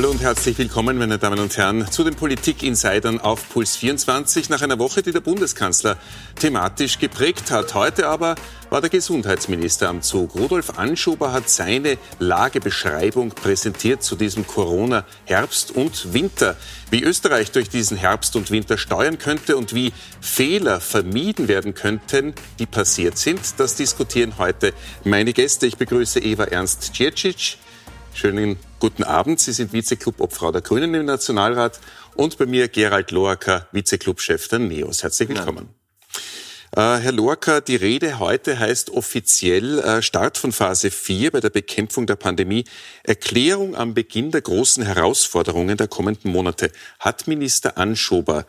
Hallo und herzlich willkommen, meine Damen und Herren, zu den Politik-Insidern auf Puls 24 nach einer Woche, die der Bundeskanzler thematisch geprägt hat. Heute aber war der Gesundheitsminister am Zug. Rudolf Anschober hat seine Lagebeschreibung präsentiert zu diesem Corona-Herbst und Winter. Wie Österreich durch diesen Herbst und Winter steuern könnte und wie Fehler vermieden werden könnten, die passiert sind, das diskutieren heute meine Gäste. Ich begrüße Eva Ernst Ciercic. Schönen guten Abend. Sie sind Vize-Club-Obfrau der Grünen im Nationalrat und bei mir Gerald Loacker, Vize-Club-Chef der NEOS. Herzlich willkommen. Ja. Äh, Herr Loacker, die Rede heute heißt offiziell äh, Start von Phase 4 bei der Bekämpfung der Pandemie. Erklärung am Beginn der großen Herausforderungen der kommenden Monate. Hat Minister Anschober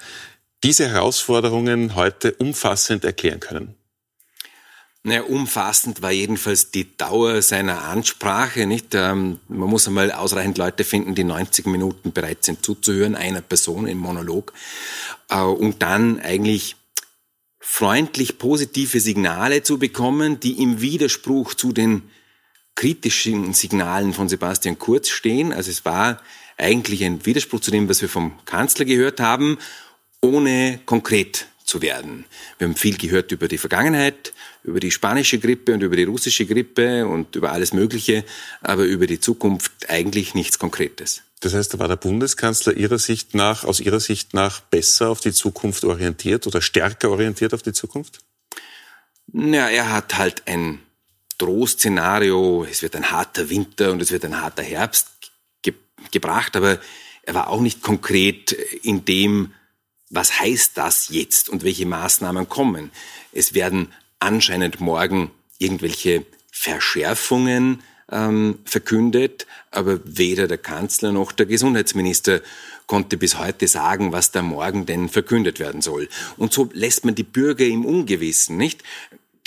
diese Herausforderungen heute umfassend erklären können? Naja, umfassend war jedenfalls die Dauer seiner Ansprache. Nicht? Ähm, man muss einmal ausreichend Leute finden, die 90 Minuten bereit sind zuzuhören, einer Person im Monolog. Äh, und dann eigentlich freundlich positive Signale zu bekommen, die im Widerspruch zu den kritischen Signalen von Sebastian Kurz stehen. Also es war eigentlich ein Widerspruch zu dem, was wir vom Kanzler gehört haben, ohne konkret zu werden. Wir haben viel gehört über die Vergangenheit, über die spanische Grippe und über die russische Grippe und über alles Mögliche, aber über die Zukunft eigentlich nichts Konkretes. Das heißt, da war der Bundeskanzler Ihrer Sicht nach, aus Ihrer Sicht nach besser auf die Zukunft orientiert oder stärker orientiert auf die Zukunft? Ja, er hat halt ein Drohszenario, es wird ein harter Winter und es wird ein harter Herbst ge gebracht, aber er war auch nicht konkret in dem, was heißt das jetzt und welche Maßnahmen kommen. Es werden anscheinend morgen irgendwelche Verschärfungen ähm, verkündet, aber weder der Kanzler noch der Gesundheitsminister konnte bis heute sagen, was da morgen denn verkündet werden soll. Und so lässt man die Bürger im Ungewissen, nicht?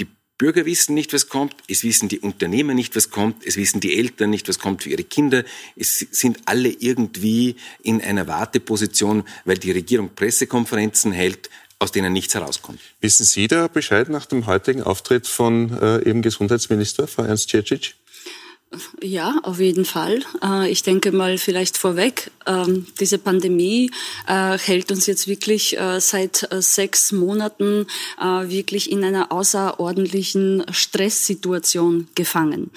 Die Bürger wissen nicht, was kommt, es wissen die Unternehmer nicht, was kommt, es wissen die Eltern nicht, was kommt für ihre Kinder. Es sind alle irgendwie in einer Warteposition, weil die Regierung Pressekonferenzen hält, aus denen nichts herauskommt. Wissen Sie da Bescheid nach dem heutigen Auftritt von äh, eben Gesundheitsminister, Frau Ernst Cecic? Ja, auf jeden Fall. Äh, ich denke mal vielleicht vorweg, ähm, diese Pandemie äh, hält uns jetzt wirklich äh, seit sechs Monaten wirklich in einer außerordentlichen Stresssituation gefangen.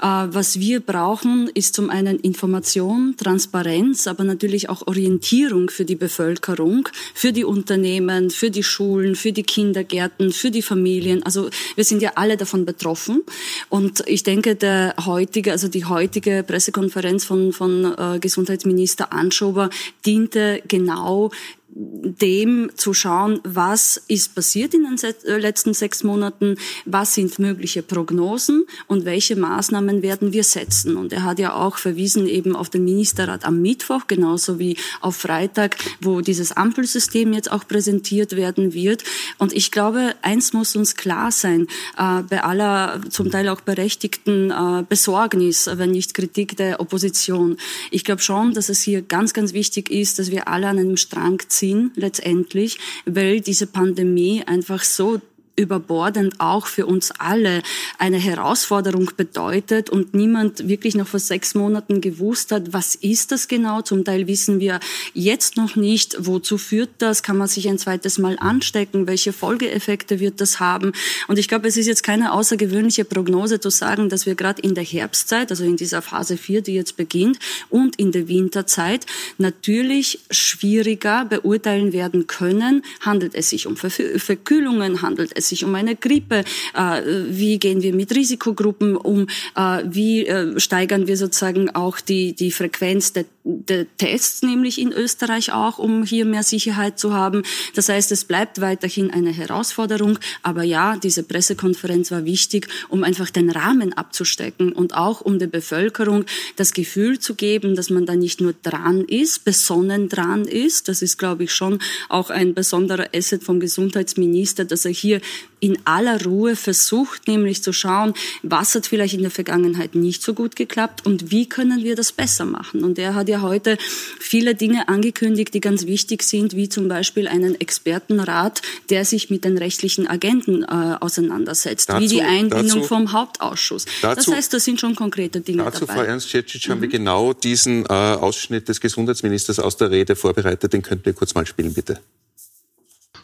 Was wir brauchen, ist zum einen Information, Transparenz, aber natürlich auch Orientierung für die Bevölkerung, für die Unternehmen, für die Schulen, für die Kindergärten, für die Familien. Also wir sind ja alle davon betroffen. Und ich denke, der heutige heutige, also die heutige Pressekonferenz von, von äh, Gesundheitsminister Anschober diente genau dem zu schauen, was ist passiert in den äh, letzten sechs Monaten, was sind mögliche Prognosen und welche Maßnahmen werden wir setzen. Und er hat ja auch verwiesen eben auf den Ministerrat am Mittwoch, genauso wie auf Freitag, wo dieses Ampelsystem jetzt auch präsentiert werden wird. Und ich glaube, eins muss uns klar sein, äh, bei aller zum Teil auch berechtigten äh, Besorgnis, wenn nicht Kritik der Opposition. Ich glaube schon, dass es hier ganz, ganz wichtig ist, dass wir alle an einem Strang ziehen ziehen letztendlich, weil diese Pandemie einfach so überbordend auch für uns alle eine Herausforderung bedeutet und niemand wirklich noch vor sechs Monaten gewusst hat, was ist das genau. Zum Teil wissen wir jetzt noch nicht, wozu führt das, kann man sich ein zweites Mal anstecken, welche Folgeeffekte wird das haben. Und ich glaube, es ist jetzt keine außergewöhnliche Prognose zu sagen, dass wir gerade in der Herbstzeit, also in dieser Phase 4, die jetzt beginnt, und in der Winterzeit natürlich schwieriger beurteilen werden können. Handelt es sich um Verkühlungen, handelt es es sich um eine Grippe? Äh, wie gehen wir mit Risikogruppen um? Äh, wie äh, steigern wir sozusagen auch die, die Frequenz der, der Tests, nämlich in Österreich auch, um hier mehr Sicherheit zu haben? Das heißt, es bleibt weiterhin eine Herausforderung. Aber ja, diese Pressekonferenz war wichtig, um einfach den Rahmen abzustecken und auch um der Bevölkerung das Gefühl zu geben, dass man da nicht nur dran ist, besonnen dran ist. Das ist, glaube ich, schon auch ein besonderer Asset vom Gesundheitsminister, dass er hier in aller Ruhe versucht, nämlich zu schauen, was hat vielleicht in der Vergangenheit nicht so gut geklappt und wie können wir das besser machen. Und er hat ja heute viele Dinge angekündigt, die ganz wichtig sind, wie zum Beispiel einen Expertenrat, der sich mit den rechtlichen Agenten äh, auseinandersetzt, dazu, wie die Einbindung dazu, vom Hauptausschuss. Dazu, das heißt, das sind schon konkrete Dinge dazu, dabei. Frau Ernst-Cecic, haben wir mhm. genau diesen äh, Ausschnitt des Gesundheitsministers aus der Rede vorbereitet. Den könnten wir kurz mal spielen, bitte.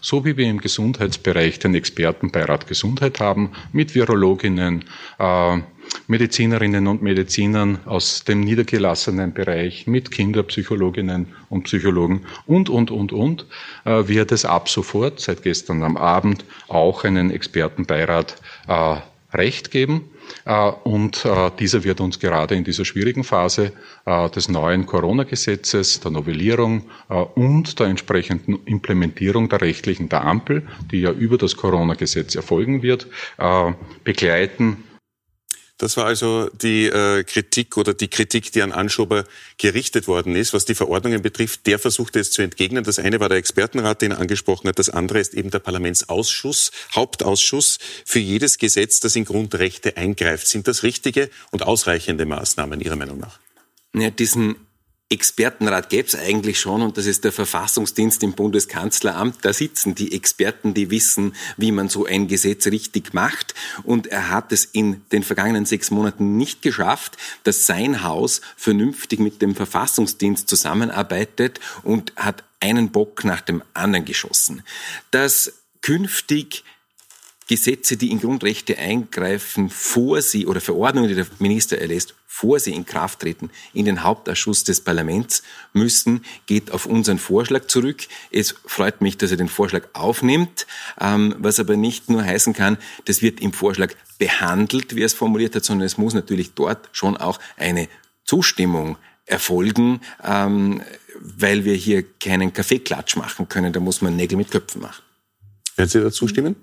So wie wir im Gesundheitsbereich den Expertenbeirat Gesundheit haben, mit Virologinnen, äh, Medizinerinnen und Medizinern aus dem niedergelassenen Bereich, mit Kinderpsychologinnen und Psychologen und, und, und, und, äh, wird es ab sofort, seit gestern am Abend, auch einen Expertenbeirat äh, Recht geben. Äh, und dieser wird uns gerade in dieser schwierigen Phase des neuen Corona-Gesetzes, der Novellierung und der entsprechenden Implementierung der rechtlichen der Ampel, die ja über das Corona-Gesetz erfolgen wird, begleiten das war also die äh, Kritik oder die Kritik, die an Anschober gerichtet worden ist, was die Verordnungen betrifft. Der versuchte es zu entgegnen. Das eine war der Expertenrat, den er angesprochen hat. Das andere ist eben der Parlamentsausschuss, Hauptausschuss für jedes Gesetz, das in Grundrechte eingreift. Sind das richtige und ausreichende Maßnahmen Ihrer Meinung nach? Ja, diesen Expertenrat gäbe es eigentlich schon und das ist der Verfassungsdienst im Bundeskanzleramt. Da sitzen die Experten, die wissen, wie man so ein Gesetz richtig macht. Und er hat es in den vergangenen sechs Monaten nicht geschafft, dass sein Haus vernünftig mit dem Verfassungsdienst zusammenarbeitet und hat einen Bock nach dem anderen geschossen. Dass künftig Gesetze, die in Grundrechte eingreifen, vor sie oder Verordnungen, die der Minister erlässt, vor sie in Kraft treten, in den Hauptausschuss des Parlaments müssen, geht auf unseren Vorschlag zurück. Es freut mich, dass er den Vorschlag aufnimmt, ähm, was aber nicht nur heißen kann, das wird im Vorschlag behandelt, wie er es formuliert hat, sondern es muss natürlich dort schon auch eine Zustimmung erfolgen, ähm, weil wir hier keinen Kaffeeklatsch machen können. Da muss man Nägel mit Köpfen machen. Werden Sie dazu stimmen?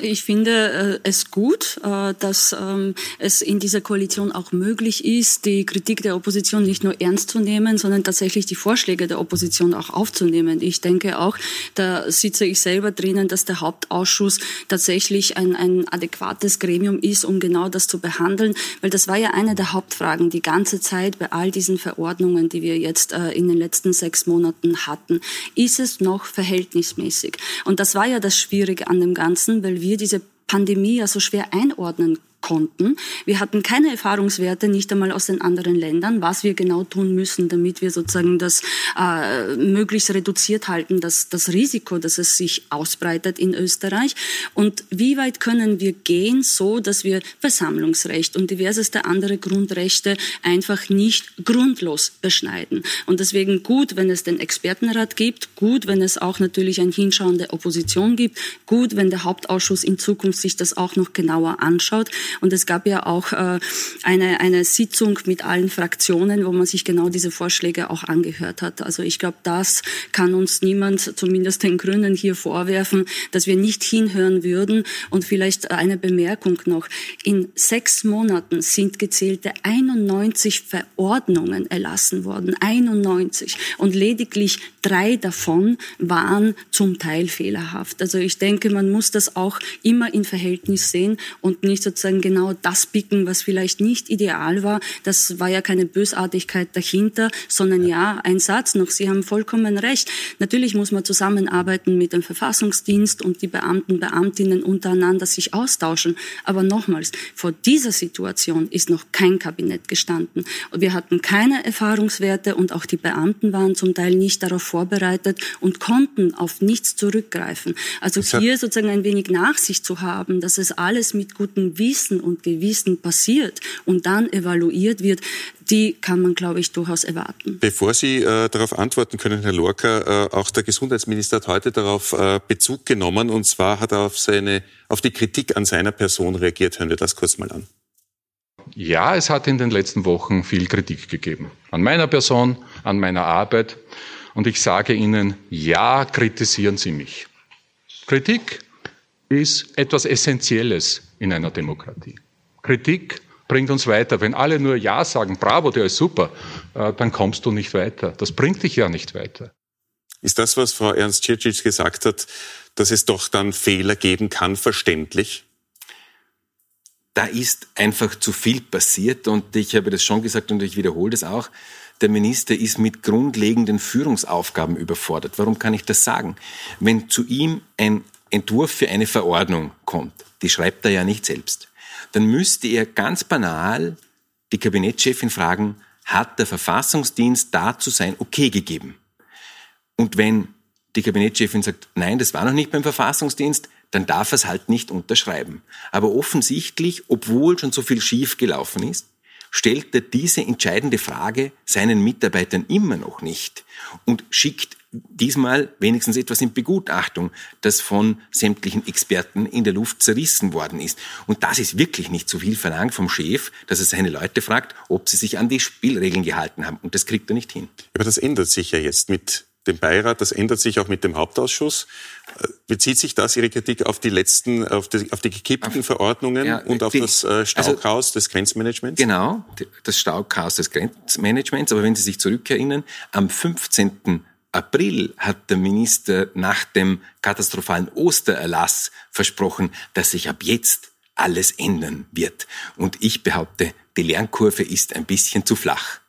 Ich finde äh, es gut, äh, dass ähm, es in dieser Koalition auch möglich ist, die Kritik der Opposition nicht nur ernst zu nehmen, sondern tatsächlich die Vorschläge der Opposition auch aufzunehmen. Ich denke auch, da sitze ich selber drinnen, dass der Hauptausschuss tatsächlich ein, ein adäquates Gremium ist, um genau das zu behandeln, weil das war ja eine der Hauptfragen die ganze Zeit bei all diesen Verordnungen, die wir jetzt äh, in den letzten sechs Monaten hatten. Ist es noch verhältnismäßig? Und das war ja das Schwierige an dem Ganzen, weil wir diese Pandemie ja so schwer einordnen konnten. Wir hatten keine Erfahrungswerte, nicht einmal aus den anderen Ländern, was wir genau tun müssen, damit wir sozusagen das äh, möglichst reduziert halten, das, das Risiko, dass es sich ausbreitet in Österreich. Und wie weit können wir gehen, so dass wir Versammlungsrecht und diverseste andere Grundrechte einfach nicht grundlos beschneiden. Und deswegen gut, wenn es den Expertenrat gibt, gut, wenn es auch natürlich ein Hinschauen der Opposition gibt, gut, wenn der Hauptausschuss in Zukunft sich das auch noch genauer anschaut. Und es gab ja auch äh, eine, eine Sitzung mit allen Fraktionen, wo man sich genau diese Vorschläge auch angehört hat. Also ich glaube, das kann uns niemand, zumindest den Grünen hier vorwerfen, dass wir nicht hinhören würden. Und vielleicht eine Bemerkung noch. In sechs Monaten sind gezählte 91 Verordnungen erlassen worden. 91. Und lediglich drei davon waren zum Teil fehlerhaft. Also ich denke, man muss das auch immer in Verhältnis sehen und nicht sozusagen genau das picken, was vielleicht nicht ideal war. Das war ja keine Bösartigkeit dahinter, sondern ja, ein Satz noch. Sie haben vollkommen recht. Natürlich muss man zusammenarbeiten mit dem Verfassungsdienst und die Beamten, Beamtinnen untereinander sich austauschen. Aber nochmals, vor dieser Situation ist noch kein Kabinett gestanden. Wir hatten keine Erfahrungswerte und auch die Beamten waren zum Teil nicht darauf vorbereitet und konnten auf nichts zurückgreifen. Also hier sozusagen ein wenig Nachsicht zu haben, dass es alles mit gutem Wissen Wissen und Gewissen passiert und dann evaluiert wird, die kann man, glaube ich, durchaus erwarten. Bevor Sie äh, darauf antworten können, Herr Lorca, äh, auch der Gesundheitsminister hat heute darauf äh, Bezug genommen und zwar hat er auf, seine, auf die Kritik an seiner Person reagiert. Hören wir das kurz mal an. Ja, es hat in den letzten Wochen viel Kritik gegeben. An meiner Person, an meiner Arbeit. Und ich sage Ihnen, ja, kritisieren Sie mich. Kritik ist etwas Essentielles in einer Demokratie. Kritik bringt uns weiter. Wenn alle nur Ja sagen, bravo, der ist super, äh, dann kommst du nicht weiter. Das bringt dich ja nicht weiter. Ist das, was Frau Ernst Tschircic gesagt hat, dass es doch dann Fehler geben kann, verständlich? Da ist einfach zu viel passiert und ich habe das schon gesagt und ich wiederhole das auch. der Minister ist mit grundlegenden Führungsaufgaben überfordert. Warum kann ich das sagen? Wenn zu ihm ein Entwurf für eine Verordnung kommt, die schreibt er ja nicht selbst, dann müsste er ganz banal die Kabinettschefin fragen, hat der Verfassungsdienst dazu sein Okay gegeben? Und wenn die Kabinettschefin sagt, nein, das war noch nicht beim Verfassungsdienst, dann darf er es halt nicht unterschreiben. Aber offensichtlich, obwohl schon so viel schief gelaufen ist, stellt er diese entscheidende Frage seinen Mitarbeitern immer noch nicht und schickt diesmal wenigstens etwas in Begutachtung, das von sämtlichen Experten in der Luft zerrissen worden ist. Und das ist wirklich nicht zu viel verlangt vom Chef, dass er seine Leute fragt, ob sie sich an die Spielregeln gehalten haben. Und das kriegt er nicht hin. Aber das ändert sich ja jetzt mit dem Beirat, das ändert sich auch mit dem Hauptausschuss. Äh, bezieht sich das Ihre Kritik auf die letzten, auf die, auf die gekippten Verordnungen ja, und auf die, das äh, also, des Grenzmanagements? Genau, das Stauchaus des Grenzmanagements. Aber wenn Sie sich zurückerinnern, am 15. April hat der Minister nach dem katastrophalen Ostererlass versprochen, dass sich ab jetzt alles ändern wird. Und ich behaupte, die Lernkurve ist ein bisschen zu flach.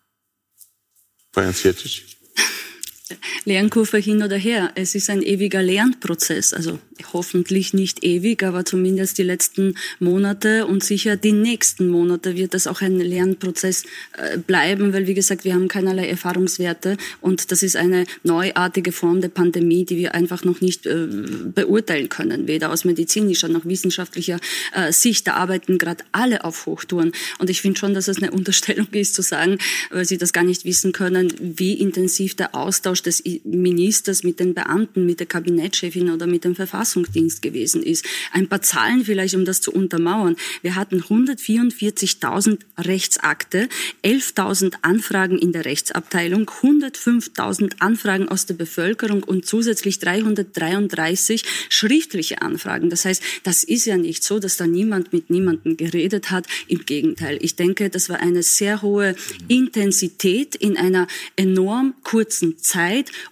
Lernkurve hin oder her. Es ist ein ewiger Lernprozess. Also hoffentlich nicht ewig, aber zumindest die letzten Monate und sicher die nächsten Monate wird das auch ein Lernprozess äh, bleiben, weil wie gesagt, wir haben keinerlei Erfahrungswerte und das ist eine neuartige Form der Pandemie, die wir einfach noch nicht äh, beurteilen können, weder aus medizinischer noch wissenschaftlicher äh, Sicht. Da arbeiten gerade alle auf Hochtouren und ich finde schon, dass es eine Unterstellung ist zu sagen, weil sie das gar nicht wissen können, wie intensiv der Austausch des Ministers mit den Beamten, mit der Kabinettchefin oder mit dem Verfassungsdienst gewesen ist. Ein paar Zahlen vielleicht, um das zu untermauern. Wir hatten 144.000 Rechtsakte, 11.000 Anfragen in der Rechtsabteilung, 105.000 Anfragen aus der Bevölkerung und zusätzlich 333 schriftliche Anfragen. Das heißt, das ist ja nicht so, dass da niemand mit niemandem geredet hat. Im Gegenteil. Ich denke, das war eine sehr hohe Intensität in einer enorm kurzen Zeit,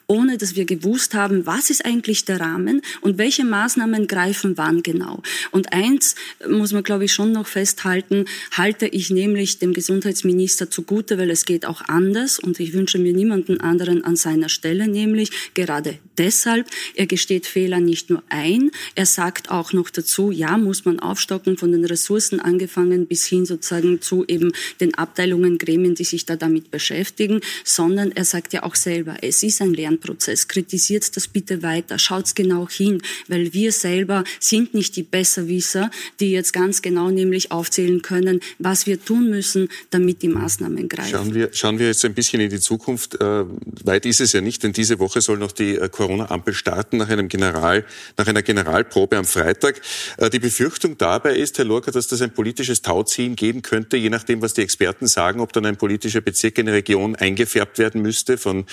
ohne dass wir gewusst haben, was ist eigentlich der Rahmen und welche Maßnahmen greifen wann genau. Und eins muss man, glaube ich, schon noch festhalten, halte ich nämlich dem Gesundheitsminister zugute, weil es geht auch anders und ich wünsche mir niemanden anderen an seiner Stelle, nämlich gerade deshalb, er gesteht Fehler nicht nur ein, er sagt auch noch dazu, ja, muss man aufstocken von den Ressourcen angefangen bis hin sozusagen zu eben den Abteilungen, Gremien, die sich da damit beschäftigen, sondern er sagt ja auch selber, es ist ein Lernprozess. Kritisiert das bitte weiter. Schaut genau hin, weil wir selber sind nicht die Besserwisser, die jetzt ganz genau nämlich aufzählen können, was wir tun müssen, damit die Maßnahmen greifen. Schauen wir, schauen wir jetzt ein bisschen in die Zukunft. Äh, weit ist es ja nicht, denn diese Woche soll noch die äh, Corona-Ampel starten nach einem General, nach einer Generalprobe am Freitag. Äh, die Befürchtung dabei ist, Herr Lorca, dass das ein politisches Tauziehen geben könnte, je nachdem, was die Experten sagen, ob dann ein politischer Bezirk in eine Region eingefärbt werden müsste, von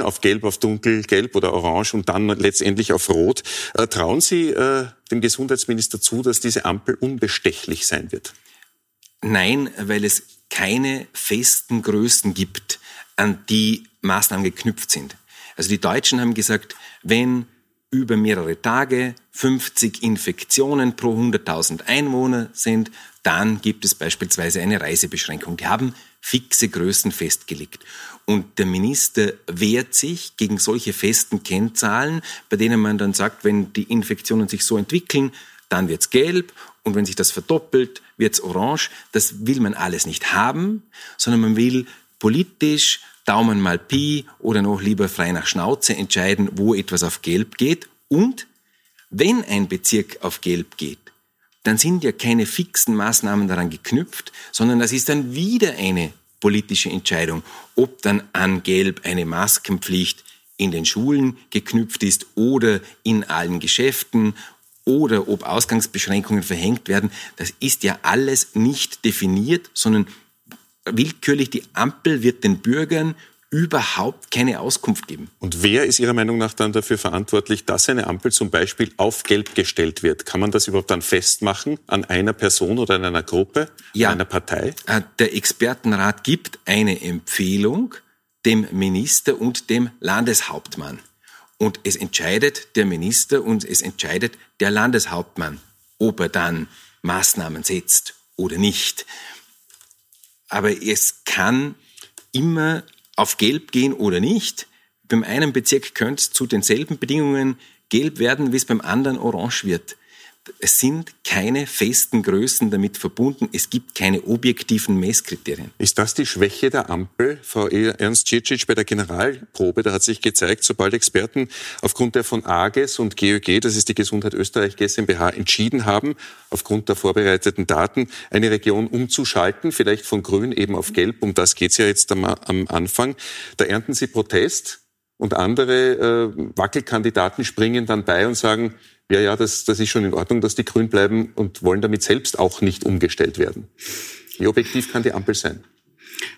grün auf gelb auf dunkelgelb oder orange und dann letztendlich auf rot. Äh, trauen Sie äh, dem Gesundheitsminister zu, dass diese Ampel unbestechlich sein wird? Nein, weil es keine festen Größen gibt, an die Maßnahmen geknüpft sind. Also die Deutschen haben gesagt, wenn über mehrere Tage 50 Infektionen pro 100.000 Einwohner sind, dann gibt es beispielsweise eine Reisebeschränkung. Die haben fixe Größen festgelegt. Und der Minister wehrt sich gegen solche festen Kennzahlen, bei denen man dann sagt, wenn die Infektionen sich so entwickeln, dann wird's gelb und wenn sich das verdoppelt, wird's orange. Das will man alles nicht haben, sondern man will politisch Daumen mal Pi oder noch lieber frei nach Schnauze entscheiden, wo etwas auf gelb geht. Und wenn ein Bezirk auf gelb geht, dann sind ja keine fixen Maßnahmen daran geknüpft, sondern das ist dann wieder eine politische Entscheidung, ob dann an Gelb eine Maskenpflicht in den Schulen geknüpft ist oder in allen Geschäften oder ob Ausgangsbeschränkungen verhängt werden. Das ist ja alles nicht definiert, sondern willkürlich die Ampel wird den Bürgern überhaupt keine Auskunft geben. Und wer ist Ihrer Meinung nach dann dafür verantwortlich, dass eine Ampel zum Beispiel auf Gelb gestellt wird? Kann man das überhaupt dann festmachen an einer Person oder an einer Gruppe, ja. einer Partei? Äh, der Expertenrat gibt eine Empfehlung dem Minister und dem Landeshauptmann. Und es entscheidet der Minister und es entscheidet der Landeshauptmann, ob er dann Maßnahmen setzt oder nicht. Aber es kann immer auf Gelb gehen oder nicht. Beim einen Bezirk könnte es zu denselben Bedingungen gelb werden, wie es beim anderen orange wird. Es sind keine festen Größen damit verbunden. Es gibt keine objektiven Messkriterien. Ist das die Schwäche der Ampel, Frau Ernst Cicic, bei der Generalprobe? Da hat sich gezeigt, sobald Experten aufgrund der von AGES und GÖG, das ist die Gesundheit Österreich GmbH, entschieden haben, aufgrund der vorbereiteten Daten, eine Region umzuschalten, vielleicht von grün eben auf gelb, um das geht es ja jetzt am, am Anfang, da ernten Sie Protest und andere äh, Wackelkandidaten springen dann bei und sagen, ja, ja, das, das ist schon in Ordnung, dass die grün bleiben und wollen damit selbst auch nicht umgestellt werden. Wie objektiv kann die Ampel sein?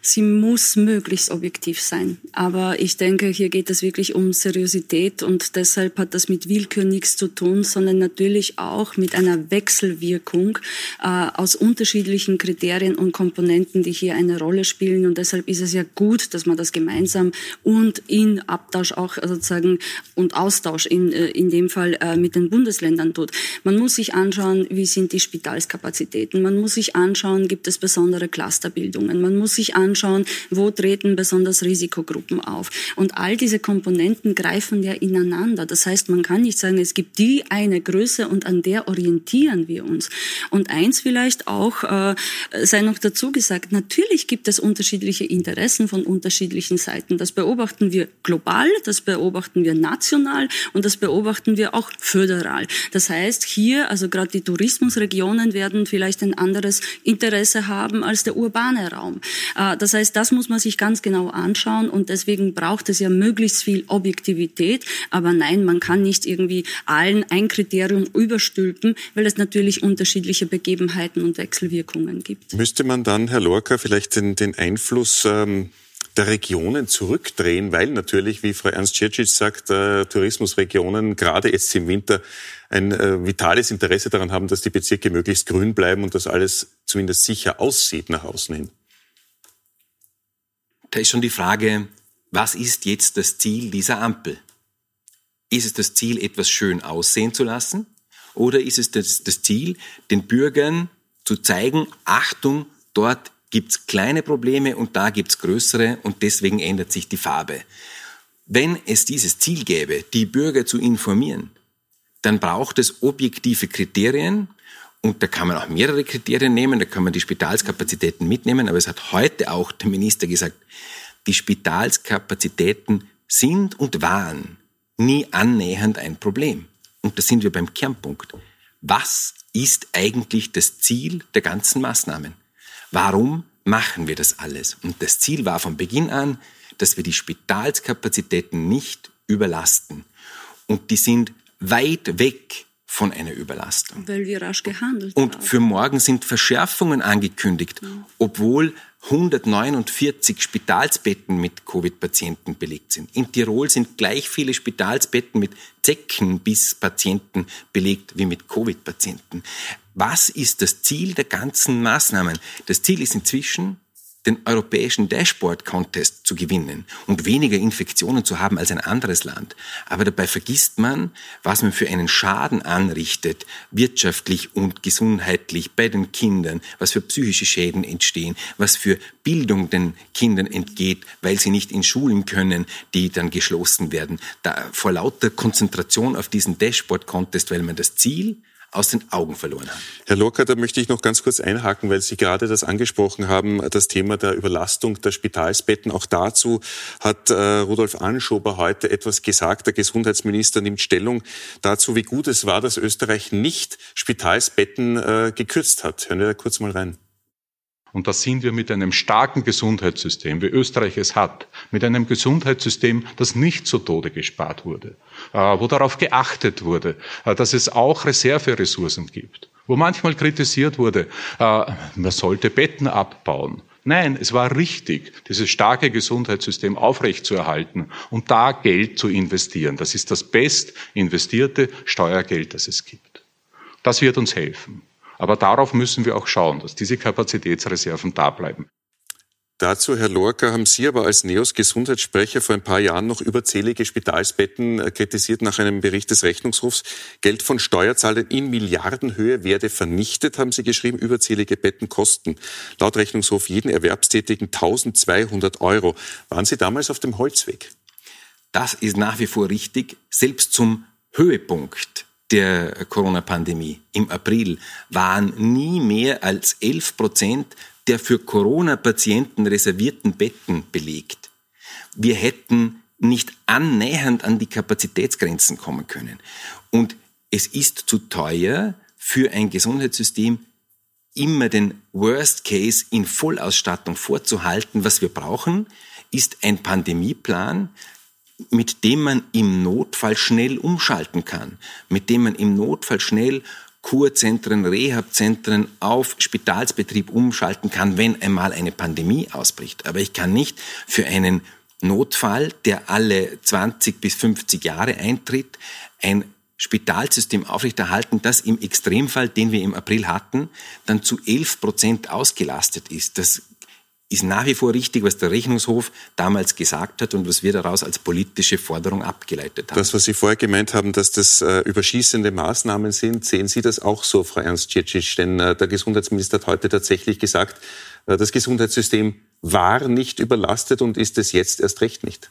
Sie muss möglichst objektiv sein. Aber ich denke, hier geht es wirklich um Seriosität und deshalb hat das mit Willkür nichts zu tun, sondern natürlich auch mit einer Wechselwirkung äh, aus unterschiedlichen Kriterien und Komponenten, die hier eine Rolle spielen. Und deshalb ist es ja gut, dass man das gemeinsam und in Abtausch auch sozusagen und Austausch in, äh, in dem Fall äh, mit den Bundesländern tut. Man muss sich anschauen, wie sind die Spitalskapazitäten. Man muss sich anschauen, gibt es besondere Clusterbildungen. Man muss sich anschauen, wo treten besonders Risikogruppen auf. Und all diese Komponenten greifen ja ineinander. Das heißt, man kann nicht sagen, es gibt die eine Größe und an der orientieren wir uns. Und eins vielleicht auch äh, sei noch dazu gesagt, natürlich gibt es unterschiedliche Interessen von unterschiedlichen Seiten. Das beobachten wir global, das beobachten wir national und das beobachten wir auch föderal. Das heißt, hier, also gerade die Tourismusregionen werden vielleicht ein anderes Interesse haben als der urbane Raum. Äh, das heißt, das muss man sich ganz genau anschauen und deswegen braucht es ja möglichst viel Objektivität. Aber nein, man kann nicht irgendwie allen ein Kriterium überstülpen, weil es natürlich unterschiedliche Begebenheiten und Wechselwirkungen gibt. Müsste man dann, Herr Lorca, vielleicht den, den Einfluss ähm der Regionen zurückdrehen, weil natürlich, wie Frau Ernst Ciercic sagt, äh, Tourismusregionen gerade jetzt im Winter ein äh, vitales Interesse daran haben, dass die Bezirke möglichst grün bleiben und dass alles zumindest sicher aussieht nach außen hin da ist schon die Frage, was ist jetzt das Ziel dieser Ampel? Ist es das Ziel, etwas schön aussehen zu lassen? Oder ist es das, das Ziel, den Bürgern zu zeigen, Achtung, dort gibt's kleine Probleme und da gibt's größere und deswegen ändert sich die Farbe. Wenn es dieses Ziel gäbe, die Bürger zu informieren, dann braucht es objektive Kriterien, und da kann man auch mehrere Kriterien nehmen, da kann man die Spitalskapazitäten mitnehmen, aber es hat heute auch der Minister gesagt, die Spitalskapazitäten sind und waren nie annähernd ein Problem. Und da sind wir beim Kernpunkt. Was ist eigentlich das Ziel der ganzen Maßnahmen? Warum machen wir das alles? Und das Ziel war von Beginn an, dass wir die Spitalskapazitäten nicht überlasten. Und die sind weit weg von einer Überlastung. Weil wir rasch gehandelt Und haben. für morgen sind Verschärfungen angekündigt, ja. obwohl 149 Spitalsbetten mit Covid-Patienten belegt sind. In Tirol sind gleich viele Spitalsbetten mit Zeckenbiss-Patienten belegt wie mit Covid-Patienten. Was ist das Ziel der ganzen Maßnahmen? Das Ziel ist inzwischen, den europäischen Dashboard-Contest zu gewinnen und weniger Infektionen zu haben als ein anderes Land. Aber dabei vergisst man, was man für einen Schaden anrichtet, wirtschaftlich und gesundheitlich bei den Kindern, was für psychische Schäden entstehen, was für Bildung den Kindern entgeht, weil sie nicht in Schulen können, die dann geschlossen werden. Da, vor lauter Konzentration auf diesen Dashboard-Contest, weil man das Ziel aus den Augen verloren haben. Herr Locker, da möchte ich noch ganz kurz einhaken, weil Sie gerade das angesprochen haben, das Thema der Überlastung der Spitalsbetten. Auch dazu hat äh, Rudolf Anschober heute etwas gesagt. Der Gesundheitsminister nimmt Stellung dazu, wie gut es war, dass Österreich nicht Spitalsbetten äh, gekürzt hat. Hören wir da kurz mal rein. Und da sind wir mit einem starken Gesundheitssystem, wie Österreich es hat, mit einem Gesundheitssystem, das nicht zu Tode gespart wurde, äh, wo darauf geachtet wurde, äh, dass es auch Reserveressourcen gibt, wo manchmal kritisiert wurde, äh, man sollte Betten abbauen. Nein, es war richtig, dieses starke Gesundheitssystem aufrechtzuerhalten und da Geld zu investieren. Das ist das best investierte Steuergeld, das es gibt. Das wird uns helfen. Aber darauf müssen wir auch schauen, dass diese Kapazitätsreserven da bleiben. Dazu, Herr Lorca, haben Sie aber als NEOS Gesundheitssprecher vor ein paar Jahren noch überzählige Spitalsbetten äh, kritisiert nach einem Bericht des Rechnungshofs. Geld von Steuerzahlern in Milliardenhöhe werde vernichtet, haben Sie geschrieben. Überzählige Betten kosten laut Rechnungshof jeden Erwerbstätigen 1200 Euro. Waren Sie damals auf dem Holzweg? Das ist nach wie vor richtig. Selbst zum Höhepunkt der Corona-Pandemie im April waren nie mehr als 11 Prozent der für Corona-Patienten reservierten Betten belegt. Wir hätten nicht annähernd an die Kapazitätsgrenzen kommen können. Und es ist zu teuer für ein Gesundheitssystem, immer den Worst Case in Vollausstattung vorzuhalten. Was wir brauchen, ist ein Pandemieplan, mit dem man im Notfall schnell umschalten kann, mit dem man im Notfall schnell Kurzentren, Rehabzentren auf Spitalsbetrieb umschalten kann, wenn einmal eine Pandemie ausbricht. Aber ich kann nicht für einen Notfall, der alle 20 bis 50 Jahre eintritt, ein Spitalsystem aufrechterhalten, das im Extremfall, den wir im April hatten, dann zu 11 Prozent ausgelastet ist. Das ist nach wie vor richtig, was der Rechnungshof damals gesagt hat und was wir daraus als politische Forderung abgeleitet haben. Das, was Sie vorher gemeint haben, dass das äh, überschießende Maßnahmen sind, sehen Sie das auch so, Frau Ernst-Cicic? Denn äh, der Gesundheitsminister hat heute tatsächlich gesagt, äh, das Gesundheitssystem war nicht überlastet und ist es jetzt erst recht nicht.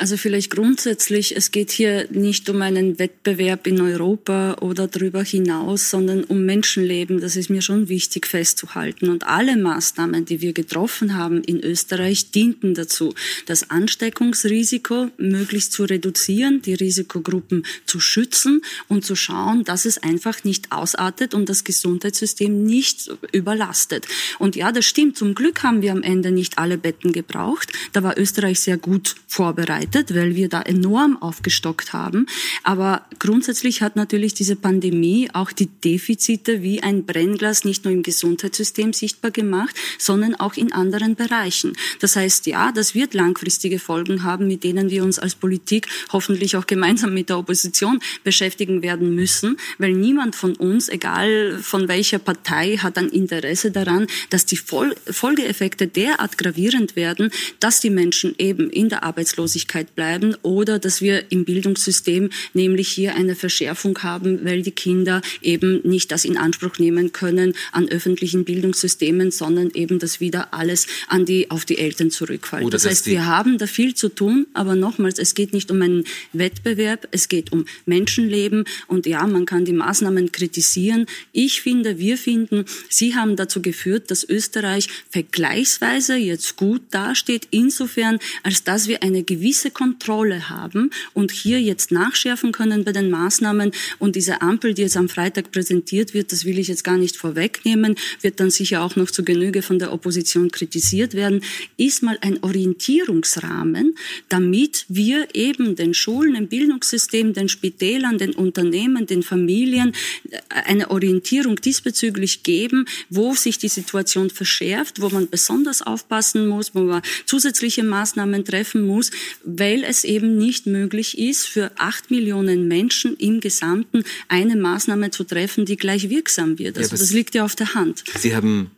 Also vielleicht grundsätzlich, es geht hier nicht um einen Wettbewerb in Europa oder darüber hinaus, sondern um Menschenleben. Das ist mir schon wichtig festzuhalten. Und alle Maßnahmen, die wir getroffen haben in Österreich, dienten dazu, das Ansteckungsrisiko möglichst zu reduzieren, die Risikogruppen zu schützen und zu schauen, dass es einfach nicht ausartet und das Gesundheitssystem nicht überlastet. Und ja, das stimmt. Zum Glück haben wir am Ende nicht alle Betten gebraucht. Da war Österreich sehr gut vorbereitet gerettet, weil wir da enorm aufgestockt haben. Aber grundsätzlich hat natürlich diese Pandemie auch die Defizite wie ein Brennglas nicht nur im Gesundheitssystem sichtbar gemacht, sondern auch in anderen Bereichen. Das heißt, ja, das wird langfristige Folgen haben, mit denen wir uns als Politik hoffentlich auch gemeinsam mit der Opposition beschäftigen werden müssen, weil niemand von uns, egal von welcher Partei, hat ein Interesse daran, dass die Folgeeffekte derart gravierend werden, dass die Menschen eben in der Arbeitslosigkeit Wirklichkeit bleiben oder dass wir im Bildungssystem nämlich hier eine Verschärfung haben, weil die Kinder eben nicht das in Anspruch nehmen können an öffentlichen Bildungssystemen, sondern eben das wieder alles an die, auf die Eltern zurückfällt. Oder das heißt, wir haben da viel zu tun, aber nochmals, es geht nicht um einen Wettbewerb, es geht um Menschenleben und ja, man kann die Maßnahmen kritisieren. Ich finde, wir finden, sie haben dazu geführt, dass Österreich vergleichsweise jetzt gut dasteht, insofern, als dass wir eine gewisse gewisse Kontrolle haben und hier jetzt nachschärfen können bei den Maßnahmen. Und diese Ampel, die jetzt am Freitag präsentiert wird, das will ich jetzt gar nicht vorwegnehmen, wird dann sicher auch noch zu Genüge von der Opposition kritisiert werden, ist mal ein Orientierungsrahmen, damit wir eben den Schulen, dem Bildungssystem, den Spitälern, den Unternehmen, den Familien äh, eine Orientierung diesbezüglich geben, wo sich die Situation verschärft, wo man besonders aufpassen muss, wo man zusätzliche Maßnahmen treffen muss, weil es eben nicht möglich ist, für acht Millionen Menschen im Gesamten eine Maßnahme zu treffen, die gleich wirksam wird. Also ja, das liegt ja auf der Hand. Sie haben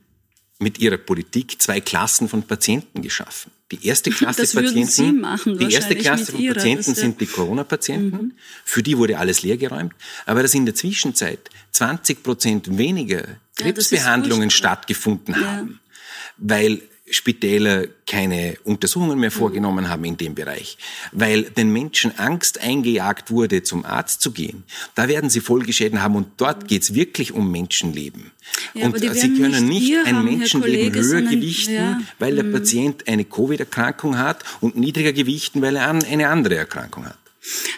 mit Ihrer Politik zwei Klassen von Patienten geschaffen. Die erste Klasse das Patienten, machen, die erste Klasse von ihrer, Patienten sind die Corona-Patienten. Mhm. Für die wurde alles leergeräumt. Aber dass in der Zwischenzeit 20 Prozent weniger Krebsbehandlungen ja, stattgefunden ja. haben, weil Spitäler keine Untersuchungen mehr vorgenommen haben in dem Bereich, weil den Menschen Angst eingejagt wurde, zum Arzt zu gehen. Da werden sie Folgeschäden haben und dort geht es wirklich um Menschenleben. Ja, und sie können nicht, nicht ein haben, Menschenleben Kollege, höher gewichten, ja. weil der mhm. Patient eine Covid-Erkrankung hat und niedriger gewichten, weil er eine andere Erkrankung hat.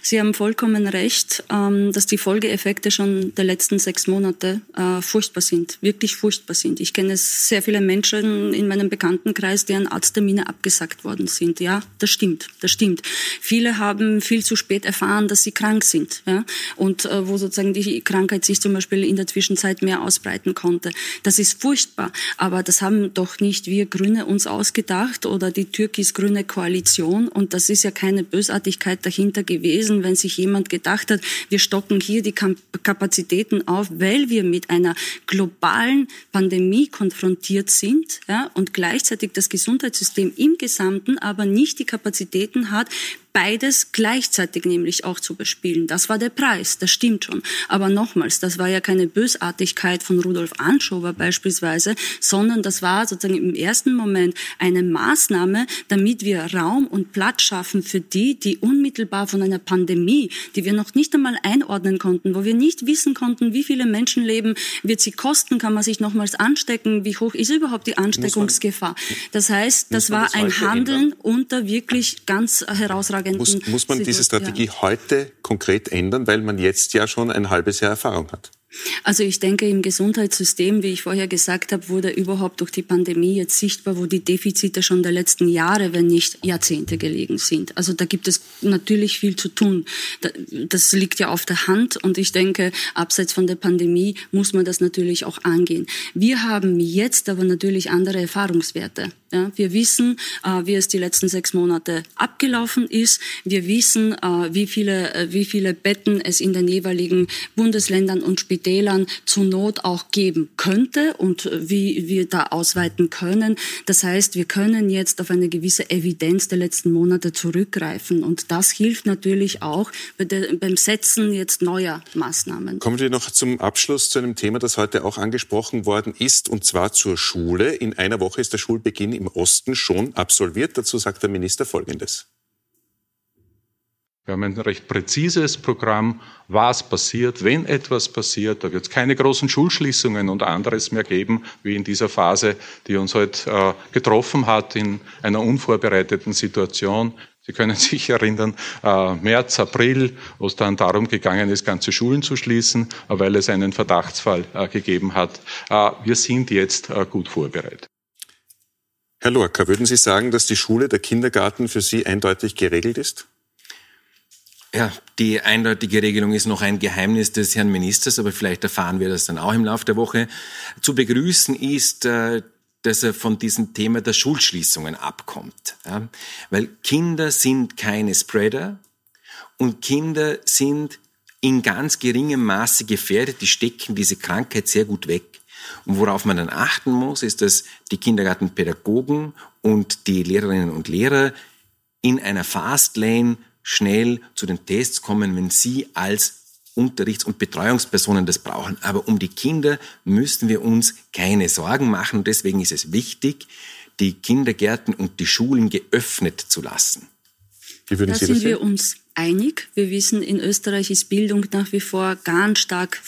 Sie haben vollkommen recht, ähm, dass die Folgeeffekte schon der letzten sechs Monate äh, furchtbar sind, wirklich furchtbar sind. Ich kenne sehr viele Menschen in meinem Bekanntenkreis, deren Arzttermine abgesagt worden sind. Ja, das stimmt, das stimmt. Viele haben viel zu spät erfahren, dass sie krank sind. Ja, und äh, wo sozusagen die Krankheit sich zum Beispiel in der Zwischenzeit mehr ausbreiten konnte. Das ist furchtbar. Aber das haben doch nicht wir Grüne uns ausgedacht oder die türkis-grüne Koalition. Und das ist ja keine Bösartigkeit dahinter gewesen gewesen, wenn sich jemand gedacht hat, wir stocken hier die Kapazitäten auf, weil wir mit einer globalen Pandemie konfrontiert sind ja, und gleichzeitig das Gesundheitssystem im Gesamten aber nicht die Kapazitäten hat, beides gleichzeitig nämlich auch zu bespielen. Das war der Preis, das stimmt schon. Aber nochmals, das war ja keine Bösartigkeit von Rudolf Anschober beispielsweise, sondern das war sozusagen im ersten Moment eine Maßnahme, damit wir Raum und Platz schaffen für die, die unmittelbar von einer Pandemie, die wir noch nicht einmal einordnen konnten, wo wir nicht wissen konnten, wie viele Menschenleben wird sie kosten, kann man sich nochmals anstecken, wie hoch ist überhaupt die Ansteckungsgefahr. Das heißt, das war das ein Handeln ändern? unter wirklich ganz herausragenden. Muss, muss man diese Strategie heute konkret ändern, weil man jetzt ja schon ein halbes Jahr Erfahrung hat? Also ich denke, im Gesundheitssystem, wie ich vorher gesagt habe, wurde überhaupt durch die Pandemie jetzt sichtbar, wo die Defizite schon der letzten Jahre, wenn nicht Jahrzehnte gelegen sind. Also da gibt es natürlich viel zu tun. Das liegt ja auf der Hand und ich denke, abseits von der Pandemie muss man das natürlich auch angehen. Wir haben jetzt aber natürlich andere Erfahrungswerte. Ja, wir wissen, äh, wie es die letzten sechs Monate abgelaufen ist. Wir wissen, äh, wie viele, äh, wie viele Betten es in den jeweiligen Bundesländern und Spitälern zur Not auch geben könnte und äh, wie wir da ausweiten können. Das heißt, wir können jetzt auf eine gewisse Evidenz der letzten Monate zurückgreifen und das hilft natürlich auch bei der, beim Setzen jetzt neuer Maßnahmen. Kommen wir noch zum Abschluss zu einem Thema, das heute auch angesprochen worden ist, und zwar zur Schule. In einer Woche ist der Schulbeginn im Osten schon absolviert. Dazu sagt der Minister Folgendes. Wir haben ein recht präzises Programm, was passiert, wenn etwas passiert. Da wird es keine großen Schulschließungen und anderes mehr geben, wie in dieser Phase, die uns heute halt, äh, getroffen hat in einer unvorbereiteten Situation. Sie können sich erinnern, äh, März, April, wo es dann darum gegangen ist, ganze Schulen zu schließen, äh, weil es einen Verdachtsfall äh, gegeben hat. Äh, wir sind jetzt äh, gut vorbereitet. Herr Lorca, würden Sie sagen, dass die Schule, der Kindergarten für Sie eindeutig geregelt ist? Ja, die eindeutige Regelung ist noch ein Geheimnis des Herrn Ministers, aber vielleicht erfahren wir das dann auch im Laufe der Woche. Zu begrüßen ist, äh, dass er von diesem Thema der Schulschließungen abkommt. Weil Kinder sind keine Spreader und Kinder sind in ganz geringem Maße gefährdet. Die stecken diese Krankheit sehr gut weg. Und worauf man dann achten muss, ist, dass die Kindergartenpädagogen und die Lehrerinnen und Lehrer in einer Fastlane schnell zu den Tests kommen, wenn sie als Unterrichts- und Betreuungspersonen das brauchen. Aber um die Kinder müssen wir uns keine Sorgen machen. Und deswegen ist es wichtig, die Kindergärten und die Schulen geöffnet zu lassen. Wie würden da Sie das sind wir uns einig. Wir wissen, in Österreich ist Bildung nach wie vor ganz stark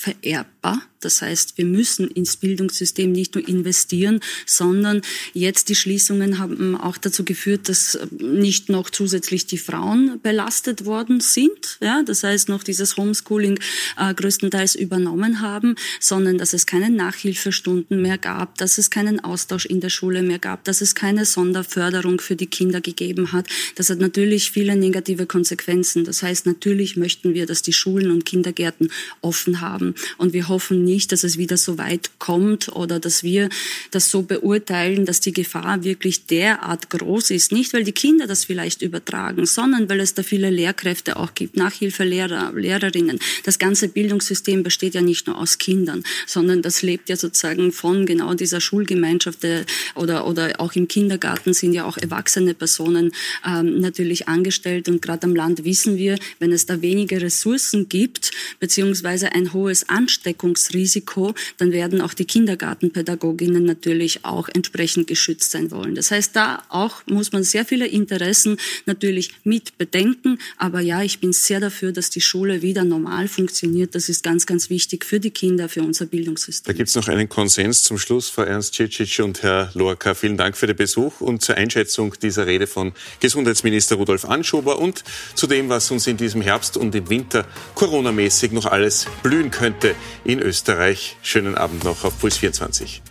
vererbbar. Das heißt, wir müssen ins Bildungssystem nicht nur investieren, sondern jetzt die Schließungen haben auch dazu geführt, dass nicht noch zusätzlich die Frauen belastet worden sind. Ja, das heißt, noch dieses Homeschooling äh, größtenteils übernommen haben, sondern dass es keine Nachhilfestunden mehr gab, dass es keinen Austausch in der Schule mehr gab, dass es keine Sonderförderung für die Kinder gegeben hat. Das hat natürlich viele negative Konsequenzen. Das heißt, natürlich möchten wir, dass die Schulen und Kindergärten offen haben. Und wir hoffen nicht, dass es wieder so weit kommt oder dass wir das so beurteilen, dass die Gefahr wirklich derart groß ist. Nicht, weil die Kinder das vielleicht übertragen, sondern weil es da viele Lehrkräfte auch gibt, Nachhilfelehrer, Lehrerinnen. Das ganze Bildungssystem besteht ja nicht nur aus Kindern, sondern das lebt ja sozusagen von genau dieser Schulgemeinschaft oder, oder auch im Kindergarten sind ja auch erwachsene Personen ähm, natürlich angestellt und gerade am Land wissen wir, wenn es da weniger Ressourcen gibt, beziehungsweise ein hohes Ansteckungsrisiko, Risiko, dann werden auch die Kindergartenpädagoginnen natürlich auch entsprechend geschützt sein wollen. Das heißt, da auch muss man sehr viele Interessen natürlich mit bedenken. Aber ja, ich bin sehr dafür, dass die Schule wieder normal funktioniert. Das ist ganz, ganz wichtig für die Kinder, für unser Bildungssystem. Da gibt es noch einen Konsens zum Schluss, Frau Ernst Cicic und Herr Lorca. Vielen Dank für den Besuch und zur Einschätzung dieser Rede von Gesundheitsminister Rudolf Anschober und zu dem, was uns in diesem Herbst und im Winter coronamäßig noch alles blühen könnte in Österreich. Österreich. Schönen Abend noch auf Puls 24.